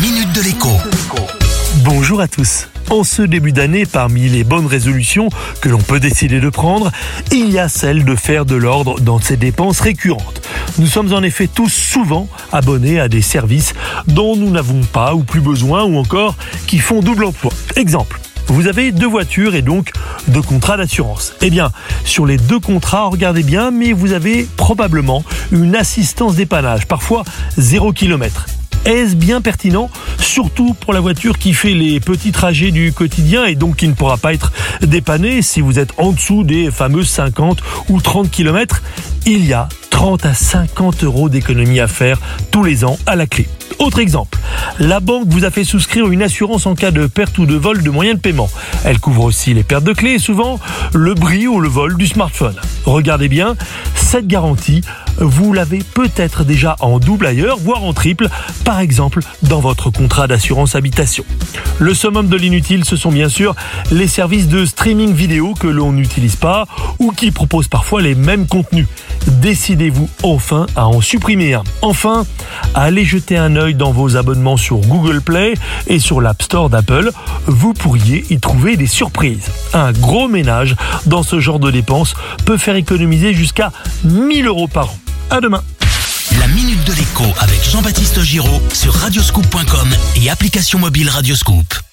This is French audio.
minute de l'écho. Bonjour à tous. En ce début d'année, parmi les bonnes résolutions que l'on peut décider de prendre, il y a celle de faire de l'ordre dans ses dépenses récurrentes. Nous sommes en effet tous souvent abonnés à des services dont nous n'avons pas ou plus besoin ou encore qui font double emploi. Exemple. Vous avez deux voitures et donc deux contrats d'assurance. Eh bien, sur les deux contrats, regardez bien, mais vous avez probablement une assistance dépannage, parfois 0 km. Est-ce bien pertinent Surtout pour la voiture qui fait les petits trajets du quotidien et donc qui ne pourra pas être dépannée? Si vous êtes en dessous des fameux 50 ou 30 km. Il y a 30 à 50 euros d'économie à faire tous les ans à la clé. Autre exemple, la banque vous a fait souscrire une assurance en cas de perte ou de vol de moyens de paiement. Elle couvre aussi les pertes de clés et souvent le bris ou le vol du smartphone. Regardez bien, cette garantie, vous l'avez peut-être déjà en double ailleurs, voire en triple, par exemple dans votre contrat d'assurance habitation. Le summum de l'inutile, ce sont bien sûr les services de streaming vidéo que l'on n'utilise pas ou qui proposent parfois les mêmes contenus. Décidez-vous enfin à en supprimer. Enfin, allez jeter un œil dans vos abonnements sur Google Play et sur l'App Store d'Apple. Vous pourriez y trouver des surprises. Un gros ménage dans ce genre de dépenses peut faire économiser jusqu'à 1000 euros par an. À demain. La minute de l'écho avec Jean-Baptiste Giraud sur radioscoop.com et application mobile Radioscoop.